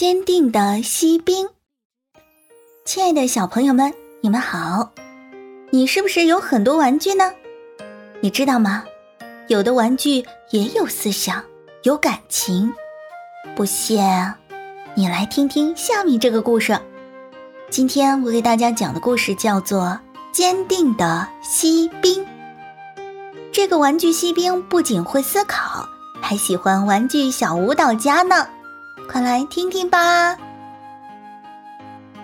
坚定的锡兵，亲爱的小朋友们，你们好！你是不是有很多玩具呢？你知道吗？有的玩具也有思想，有感情。不信，你来听听下面这个故事。今天我给大家讲的故事叫做《坚定的锡兵》。这个玩具锡兵不仅会思考，还喜欢玩具小舞蹈家呢。快来听听吧。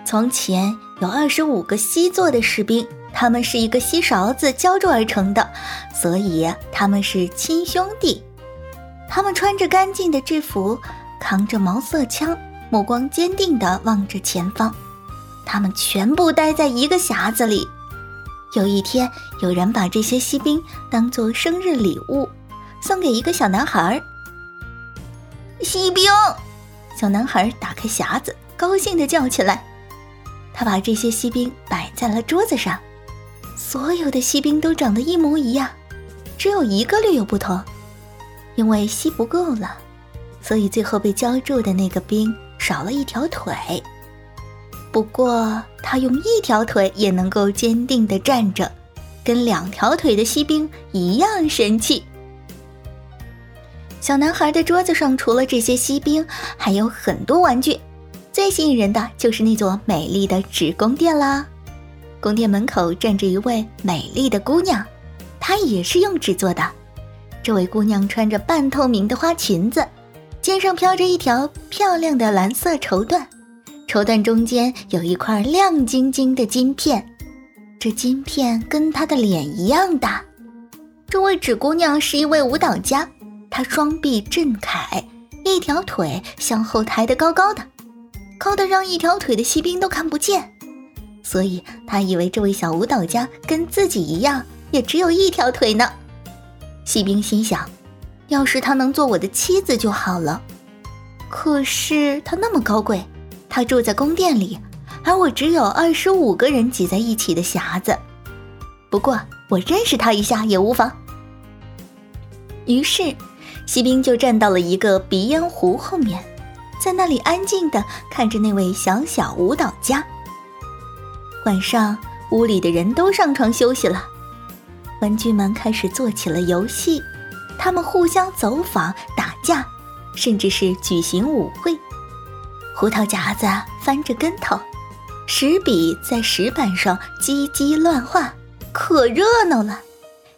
从前有二十五个锡做的士兵，他们是一个锡勺子浇筑而成的，所以他们是亲兄弟。他们穿着干净的制服，扛着毛瑟枪，目光坚定地望着前方。他们全部待在一个匣子里。有一天，有人把这些锡兵当做生日礼物，送给一个小男孩。锡兵。小男孩打开匣子，高兴地叫起来。他把这些锡兵摆在了桌子上。所有的锡兵都长得一模一样，只有一个略有不同。因为锡不够了，所以最后被浇筑的那个兵少了一条腿。不过他用一条腿也能够坚定地站着，跟两条腿的锡兵一样神气。小男孩的桌子上除了这些锡兵，还有很多玩具。最吸引人的就是那座美丽的纸宫殿啦。宫殿门口站着一位美丽的姑娘，她也是用纸做的。这位姑娘穿着半透明的花裙子，肩上飘着一条漂亮的蓝色绸缎，绸缎中间有一块亮晶晶的金片，这金片跟她的脸一样大。这位纸姑娘是一位舞蹈家。他双臂振开，一条腿向后抬得高高的，高的让一条腿的锡兵都看不见。所以他以为这位小舞蹈家跟自己一样，也只有一条腿呢。锡兵心想：要是他能做我的妻子就好了。可是他那么高贵，他住在宫殿里，而我只有二十五个人挤在一起的匣子。不过我认识他一下也无妨。于是。锡兵就站到了一个鼻烟壶后面，在那里安静地看着那位小小舞蹈家。晚上，屋里的人都上床休息了，玩具们开始做起了游戏，他们互相走访、打架，甚至是举行舞会。胡桃夹子翻着跟头，石笔在石板上叽叽乱画，可热闹了，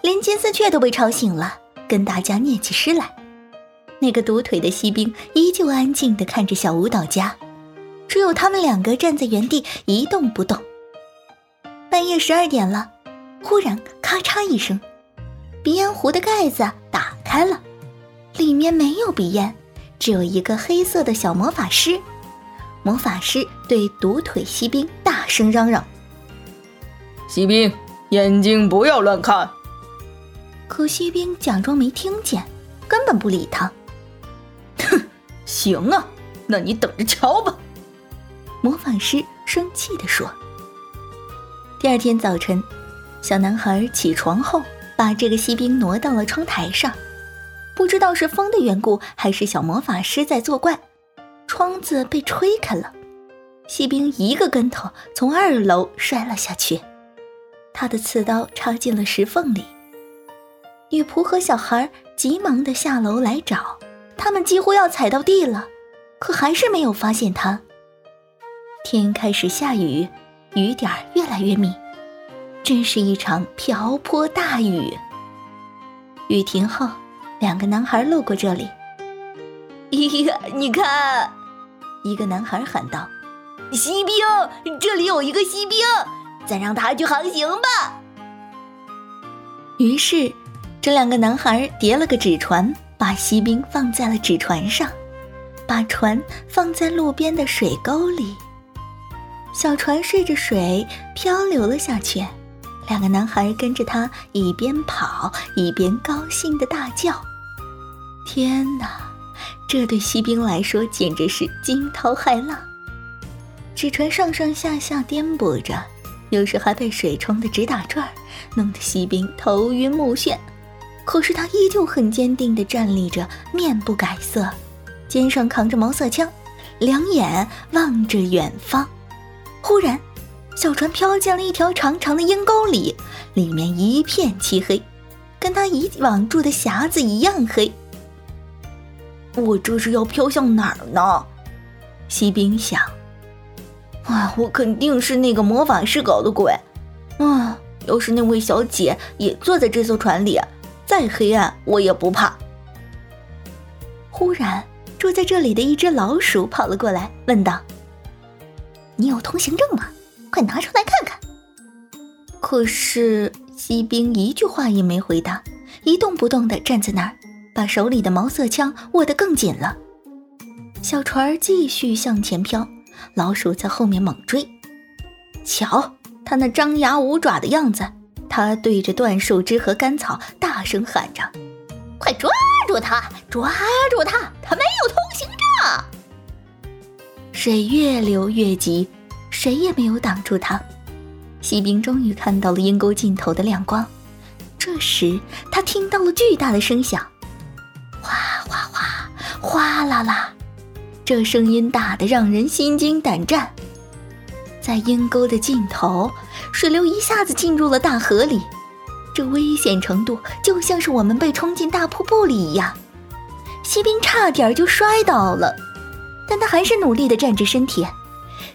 连金丝雀都被吵醒了，跟大家念起诗来。那个独腿的锡兵依旧安静地看着小舞蹈家，只有他们两个站在原地一动不动。半夜十二点了，忽然咔嚓一声，鼻烟壶的盖子打开了，里面没有鼻烟，只有一个黑色的小魔法师。魔法师对独腿锡兵大声嚷嚷：“锡兵，眼睛不要乱看。”可锡兵假装没听见，根本不理他。行啊，那你等着瞧吧。”魔法师生气地说。第二天早晨，小男孩起床后，把这个锡兵挪到了窗台上。不知道是风的缘故，还是小魔法师在作怪，窗子被吹开了，锡兵一个跟头从二楼摔了下去，他的刺刀插进了石缝里。女仆和小孩急忙地下楼来找。他们几乎要踩到地了，可还是没有发现他。天开始下雨，雨点越来越密，真是一场瓢泼大雨。雨停后，两个男孩路过这里。咦，你看！一个男孩喊道：“锡兵，这里有一个锡兵，咱让他去航行吧。”于是，这两个男孩叠了个纸船。把锡兵放在了纸船上，把船放在路边的水沟里。小船顺着水漂流了下去，两个男孩跟着他一边跑一边高兴的大叫：“天哪！这对锡兵来说简直是惊涛骇浪。”纸船上上下下颠簸着，有时还被水冲得直打转，弄得锡兵头晕目眩。可是他依旧很坚定地站立着，面不改色，肩上扛着毛瑟枪，两眼望着远方。忽然，小船飘进了一条长长的阴沟里，里面一片漆黑，跟他以往住的匣子一样黑。我这是要飘向哪儿呢？锡兵想。啊，我肯定是那个魔法师搞的鬼。啊，要是那位小姐也坐在这艘船里，再黑暗我也不怕。忽然，住在这里的一只老鼠跑了过来，问道：“你有通行证吗？快拿出来看看。”可是锡兵一句话也没回答，一动不动地站在那儿，把手里的毛瑟枪握得更紧了。小船儿继续向前飘，老鼠在后面猛追。瞧，它那张牙舞爪的样子，他对着断树枝和干草大声喊着。快抓住他！抓住他！他没有通行证。水越流越急，谁也没有挡住他。锡兵终于看到了阴沟尽头的亮光。这时，他听到了巨大的声响，哗哗哗，哗啦啦，这声音大得让人心惊胆战。在阴沟的尽头，水流一下子进入了大河里。这危险程度就像是我们被冲进大瀑布里一样，锡兵差点就摔倒了，但他还是努力地站直身体。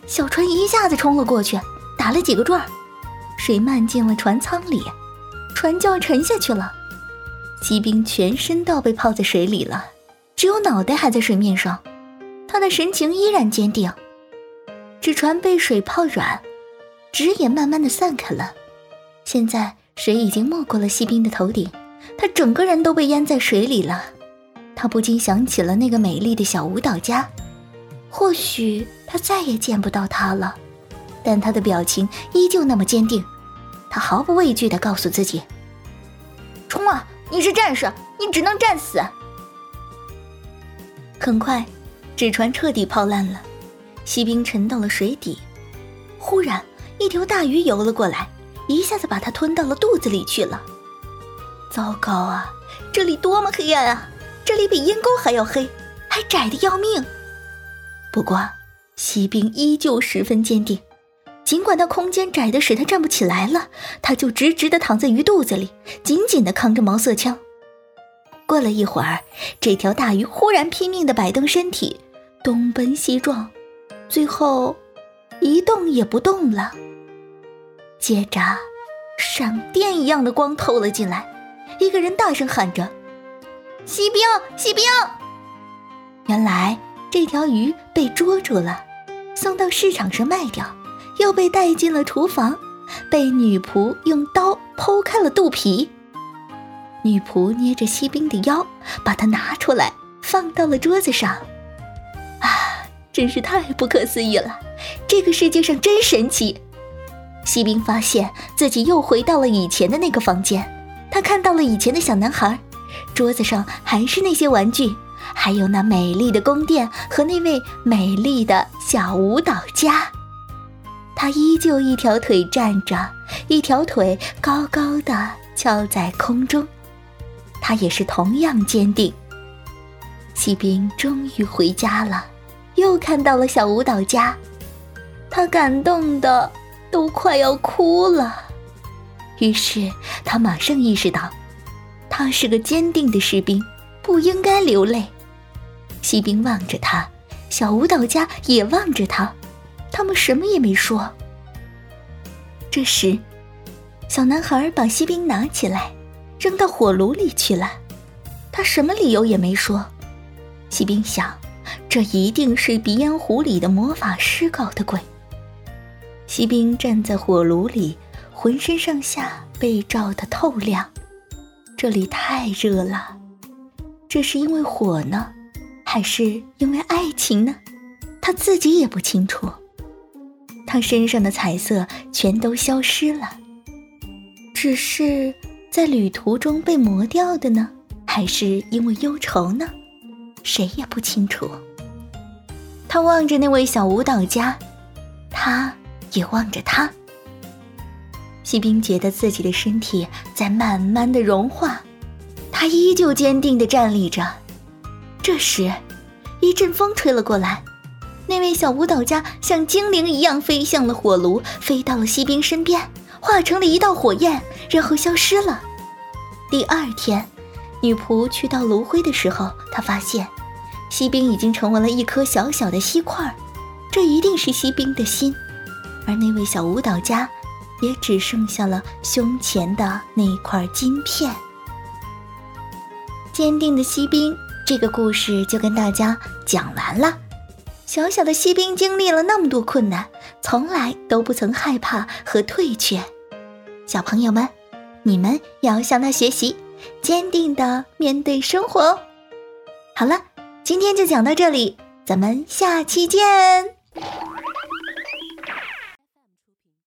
小船一下子冲了过去，打了几个转，水漫进了船舱里，船就要沉下去了。锡兵全身都要被泡在水里了，只有脑袋还在水面上，他的神情依然坚定。纸船被水泡软，纸也慢慢的散开了，现在。水已经没过了锡兵的头顶，他整个人都被淹在水里了。他不禁想起了那个美丽的小舞蹈家，或许他再也见不到她了，但他的表情依旧那么坚定。他毫不畏惧地告诉自己：“冲啊！你是战士，你只能战死。”很快，纸船彻底泡烂了，锡兵沉到了水底。忽然，一条大鱼游了过来。一下子把它吞到了肚子里去了。糟糕啊！这里多么黑暗啊！这里比阴沟还要黑，还窄的要命。不过，锡兵依旧十分坚定。尽管那空间窄的使他站不起来了，他就直直的躺在鱼肚子里，紧紧的扛着毛瑟枪。过了一会儿，这条大鱼忽然拼命的摆动身体，东奔西撞，最后一动也不动了。接着，闪电一样的光透了进来，一个人大声喊着：“锡兵，锡兵！”原来这条鱼被捉住了，送到市场上卖掉，又被带进了厨房，被女仆用刀剖开了肚皮。女仆捏着锡兵的腰，把它拿出来，放到了桌子上。真是太不可思议了！这个世界上真神奇。锡兵发现自己又回到了以前的那个房间，他看到了以前的小男孩，桌子上还是那些玩具，还有那美丽的宫殿和那位美丽的小舞蹈家。他依旧一条腿站着，一条腿高高的翘在空中，他也是同样坚定。锡兵终于回家了，又看到了小舞蹈家，他感动的。都快要哭了，于是他马上意识到，他是个坚定的士兵，不应该流泪。锡兵望着他，小舞蹈家也望着他，他们什么也没说。这时，小男孩把锡兵拿起来，扔到火炉里去了。他什么理由也没说。锡兵想，这一定是鼻烟壶里的魔法师搞的鬼。锡兵站在火炉里，浑身上下被照得透亮。这里太热了，这是因为火呢，还是因为爱情呢？他自己也不清楚。他身上的彩色全都消失了，只是在旅途中被磨掉的呢，还是因为忧愁呢？谁也不清楚。他望着那位小舞蹈家，他。也望着他，锡兵觉得自己的身体在慢慢的融化，他依旧坚定的站立着。这时，一阵风吹了过来，那位小舞蹈家像精灵一样飞向了火炉，飞到了锡兵身边，化成了一道火焰，然后消失了。第二天，女仆去倒炉灰的时候，她发现锡兵已经成为了一颗小小的锡块，这一定是锡兵的心，而那位小舞蹈家也只剩下了胸前的那块金片。坚定的锡兵，这个故事就跟大家讲完了。小小的锡兵经历了那么多困难，从来都不曾害怕和退却。小朋友们，你们也要向他学习，坚定的面对生活。好了，今天就讲到这里，咱们下期见。